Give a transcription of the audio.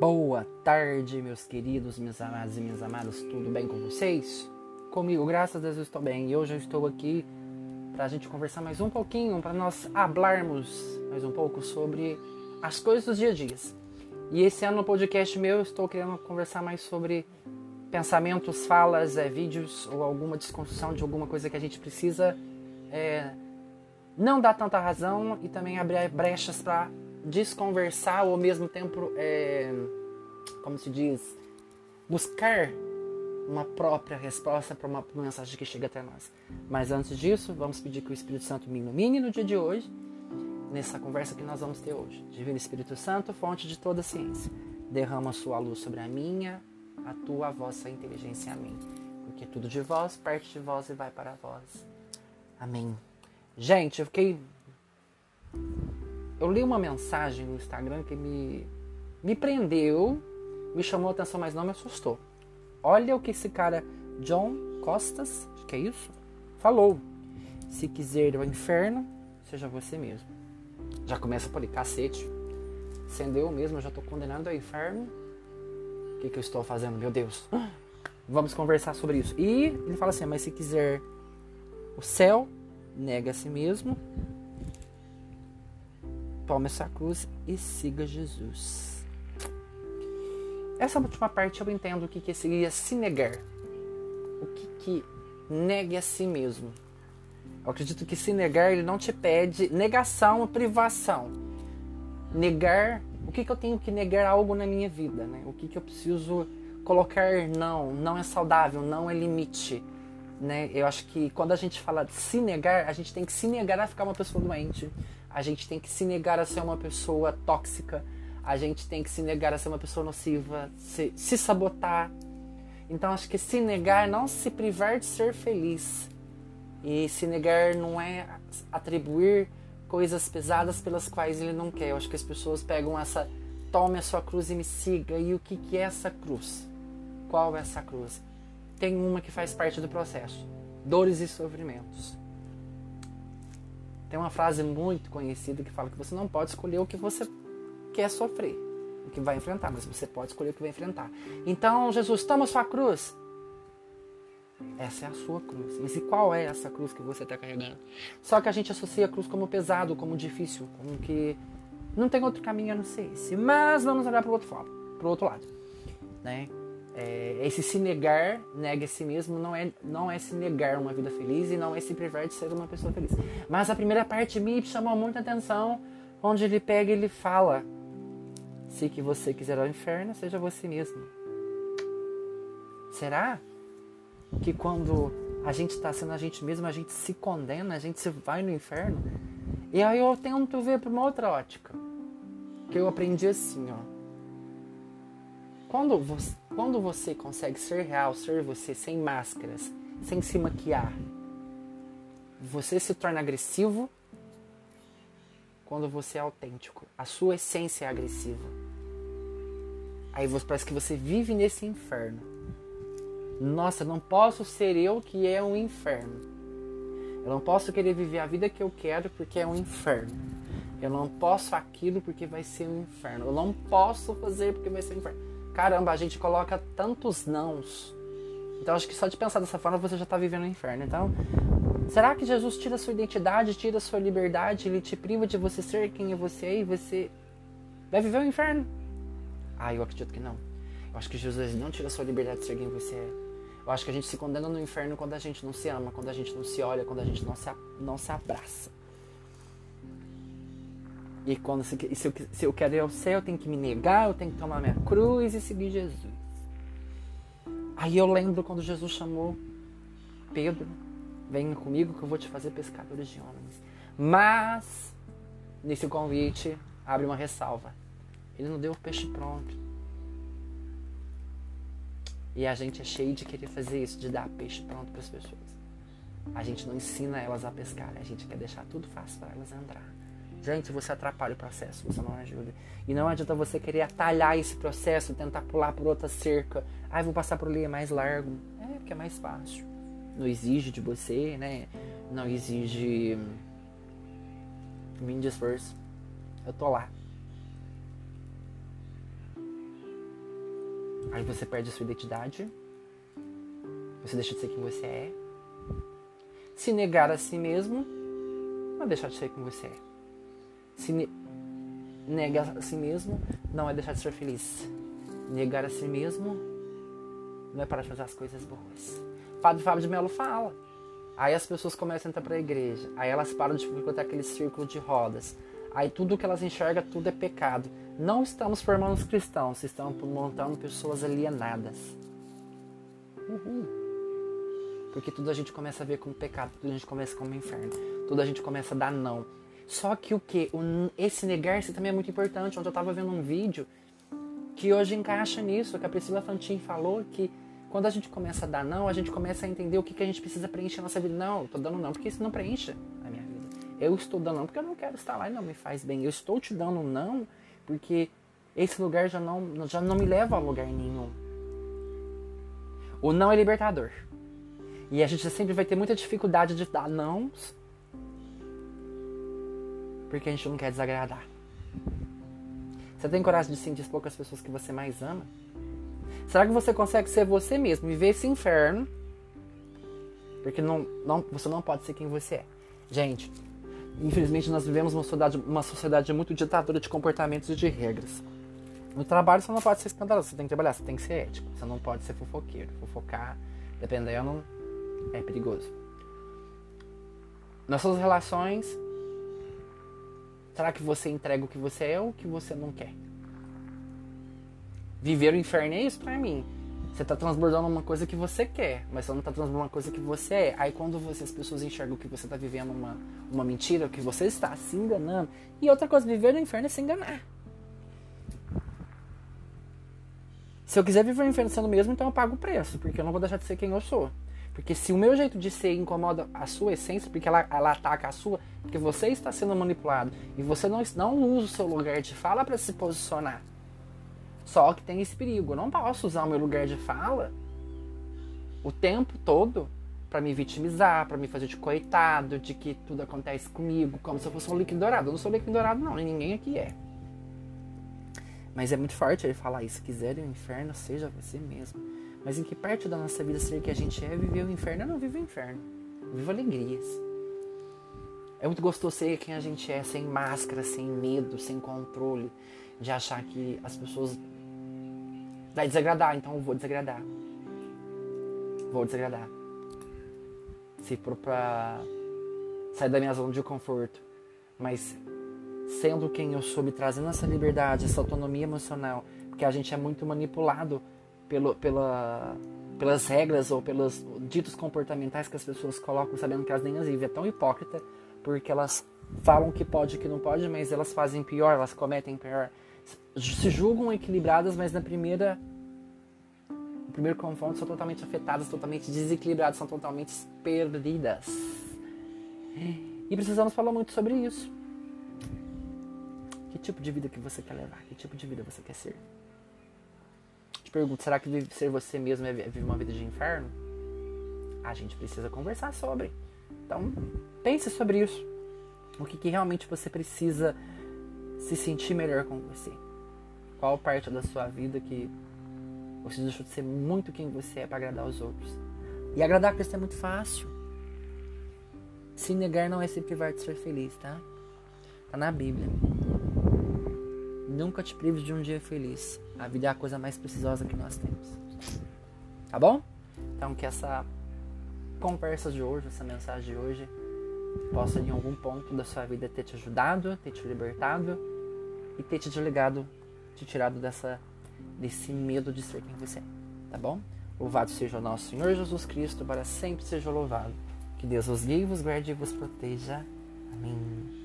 Boa tarde, meus queridos, minhas amadas e minhas amadas, tudo bem com vocês? Comigo, graças a Deus, eu estou bem. E hoje eu estou aqui para a gente conversar mais um pouquinho, para nós hablarmos mais um pouco sobre as coisas dos dia a dia. E esse ano no podcast meu eu estou querendo conversar mais sobre pensamentos, falas, é, vídeos ou alguma desconstrução de alguma coisa que a gente precisa é, não dar tanta razão e também abrir brechas para desconversar ou ao mesmo tempo, é, como se diz, buscar uma própria resposta para uma mensagem que chega até nós. Mas antes disso, vamos pedir que o Espírito Santo me ilumine no dia de hoje, nessa conversa que nós vamos ter hoje. Divino Espírito Santo, fonte de toda ciência, derrama a sua luz sobre a minha, a tua, a vossa inteligência a mim. Porque tudo de vós parte de vós e vai para vós. Amém. Gente, eu fiquei eu li uma mensagem no Instagram que me, me prendeu, me chamou a atenção, mas não me assustou. Olha o que esse cara, John Costas, que é isso, falou. Se quiser ir ao inferno, seja você mesmo. Já começa por ali, cacete. Sendo eu mesmo, já estou condenado ao inferno. O que, que eu estou fazendo, meu Deus? Vamos conversar sobre isso. E ele fala assim: mas se quiser o céu, nega a si mesmo, tome essa cruz e siga Jesus. Essa última parte eu entendo o que, que seria se negar. O que, que negue a si mesmo. Eu acredito que se negar, ele não te pede negação privação. Negar, o que, que eu tenho que negar algo na minha vida, né? O que, que eu preciso colocar não, não é saudável, não é limite. Né? Eu acho que quando a gente fala de se negar, a gente tem que se negar a ficar uma pessoa doente a gente tem que se negar a ser uma pessoa tóxica, a gente tem que se negar a ser uma pessoa nociva, se, se sabotar. Então acho que se negar não se privar de ser feliz. E se negar não é atribuir coisas pesadas pelas quais ele não quer. Eu acho que as pessoas pegam essa tome a sua cruz e me siga. E o que, que é essa cruz? Qual é essa cruz? Tem uma que faz parte do processo: dores e sofrimentos. Tem uma frase muito conhecida que fala que você não pode escolher o que você quer sofrer, o que vai enfrentar, mas você pode escolher o que vai enfrentar. Então, Jesus, toma sua cruz. Essa é a sua cruz. Mas e qual é essa cruz que você está carregando? Só que a gente associa a cruz como pesado, como difícil, como que não tem outro caminho a não ser esse. Mas vamos olhar para o outro, outro lado. Né? É, esse se negar, nega a si mesmo, não é, não é se negar uma vida feliz e não é se privar de ser uma pessoa feliz. Mas a primeira parte me chamou muita atenção, onde ele pega e ele fala: Se que você quiser ao inferno, seja você mesmo. Será que quando a gente está sendo a gente mesmo, a gente se condena, a gente se vai no inferno? E aí eu tento ver para uma outra ótica. Que eu aprendi assim, ó quando você, quando você consegue ser real, ser você sem máscaras, sem se maquiar, você se torna agressivo quando você é autêntico. A sua essência é agressiva. Aí você, parece que você vive nesse inferno. Nossa, não posso ser eu que é um inferno. Eu não posso querer viver a vida que eu quero porque é um inferno. Eu não posso aquilo porque vai ser um inferno. Eu não posso fazer porque vai ser um inferno caramba, a gente coloca tantos nãos. Então acho que só de pensar dessa forma você já está vivendo o inferno. Então, será que Jesus tira sua identidade, tira sua liberdade, ele te priva de você ser quem é você e você vai viver o inferno? Ah, eu acredito que não. Eu acho que Jesus não tira sua liberdade de ser quem você é. Eu acho que a gente se condena no inferno quando a gente não se ama, quando a gente não se olha, quando a gente não se, não se abraça. E quando se, se, eu, se eu quero ir ao céu, eu tenho que me negar, eu tenho que tomar minha cruz e seguir Jesus. Aí eu lembro quando Jesus chamou Pedro, venha comigo que eu vou te fazer pescadores de homens. Mas, nesse convite, abre uma ressalva. Ele não deu o peixe pronto. E a gente é cheio de querer fazer isso, de dar peixe pronto para as pessoas. A gente não ensina elas a pescar, a gente quer deixar tudo fácil para elas entrar. Gente, você atrapalha o processo, você não ajuda. E não adianta você querer atalhar esse processo, tentar pular por outra cerca. Ah, vou passar por ali, é mais largo. É, porque é mais fácil. Não exige de você, né? Não exige mínimo esforço. Eu tô lá. Aí você perde a sua identidade. Você deixa de ser quem você é. Se negar a si mesmo, é deixar de ser quem você é. Se ne negar a si mesmo, não é deixar de ser feliz. Negar a si mesmo não é parar de fazer as coisas boas. Padre Fábio de Melo fala. Aí as pessoas começam a entrar para a igreja. Aí elas param de frequentar aquele círculo de rodas. Aí tudo que elas enxergam, tudo é pecado. Não estamos formando os cristãos, estamos montando pessoas alienadas. Uhul. Porque tudo a gente começa a ver como pecado, tudo a gente começa como inferno, tudo a gente começa a dar não. Só que o que? Esse negar-se também é muito importante. Ontem eu estava vendo um vídeo que hoje encaixa nisso, que a Priscila Fantin falou que quando a gente começa a dar não, a gente começa a entender o que, que a gente precisa preencher na nossa vida. Não, eu tô dando não porque isso não preenche a minha vida. Eu estou dando não porque eu não quero estar lá e não me faz bem. Eu estou te dando não porque esse lugar já não, já não me leva a lugar nenhum. O não é libertador. E a gente sempre vai ter muita dificuldade de dar não porque a gente não quer desagradar. Você tem coragem de sentir poucas pessoas que você mais ama? Será que você consegue ser você mesmo, viver esse inferno? Porque não, não, você não pode ser quem você é. Gente, infelizmente nós vivemos uma sociedade, uma sociedade muito ditadora de comportamentos e de regras. No trabalho você não pode ser escandaloso, você tem que trabalhar, você tem que ser ético. Você não pode ser fofoqueiro. Fofocar, dependendo, é perigoso. Nas suas relações, será que você entrega o que você é ou o que você não quer? Viver o inferno é isso pra mim. Você tá transbordando uma coisa que você quer, mas você não tá transbordando uma coisa que você é. Aí quando você, as pessoas enxergam que você tá vivendo uma, uma mentira, que você está se enganando. E outra coisa, viver no inferno é se enganar. Se eu quiser viver o inferno sendo mesmo, então eu pago o preço, porque eu não vou deixar de ser quem eu sou. Porque se o meu jeito de ser incomoda a sua essência, porque ela, ela ataca a sua, porque você está sendo manipulado e você não, não usa o seu lugar de fala para se posicionar. Só que tem esse perigo. Eu não posso usar o meu lugar de fala o tempo todo para me vitimizar, para me fazer de coitado, de que tudo acontece comigo, como se eu fosse um líquido dourado. Eu não sou líquido dourado, não, ninguém aqui é. Mas é muito forte ele falar isso. Se quiser o inferno, seja você mesmo. Mas em que parte da nossa vida ser que a gente é viver o inferno? Eu não vivo o inferno. Vivo alegrias. É muito gostoso ser quem a gente é, sem máscara, sem medo, sem controle, de achar que as pessoas vai desagradar, então eu vou desagradar. Vou desagradar. Se for pra sair da minha zona de conforto, mas sendo quem eu sou, me trazendo essa liberdade, essa autonomia emocional, porque a gente é muito manipulado pelo, pela, pelas regras ou pelos ditos comportamentais que as pessoas colocam, sabendo que elas nem as vivem. É tão hipócrita, porque elas falam que pode e que não pode, mas elas fazem pior, elas cometem pior. Se julgam equilibradas, mas na primeira no primeiro confronto são totalmente afetadas, totalmente desequilibradas, são totalmente perdidas. E precisamos falar muito sobre isso. Que tipo de vida que você quer levar? Que tipo de vida você quer ser? Te pergunto, será que ser você mesmo é viver uma vida de inferno? A gente precisa conversar sobre. Então, pense sobre isso. O que, que realmente você precisa se sentir melhor com você? Qual parte da sua vida que você deixou de ser muito quem você é para agradar os outros? E agradar a Cristo é muito fácil. Se negar não é se privar de ser feliz, tá? Tá na Bíblia. Nunca te prives de um dia feliz. A vida é a coisa mais preciosa que nós temos. Tá bom? Então que essa conversa de hoje, essa mensagem de hoje, possa em algum ponto da sua vida ter te ajudado, ter te libertado e ter te desligado, te tirado dessa, desse medo de ser quem você é. Tá bom? Louvado seja o nosso Senhor Jesus Cristo, para sempre seja louvado. Que Deus os guie, vos guarde e vos proteja. Amém.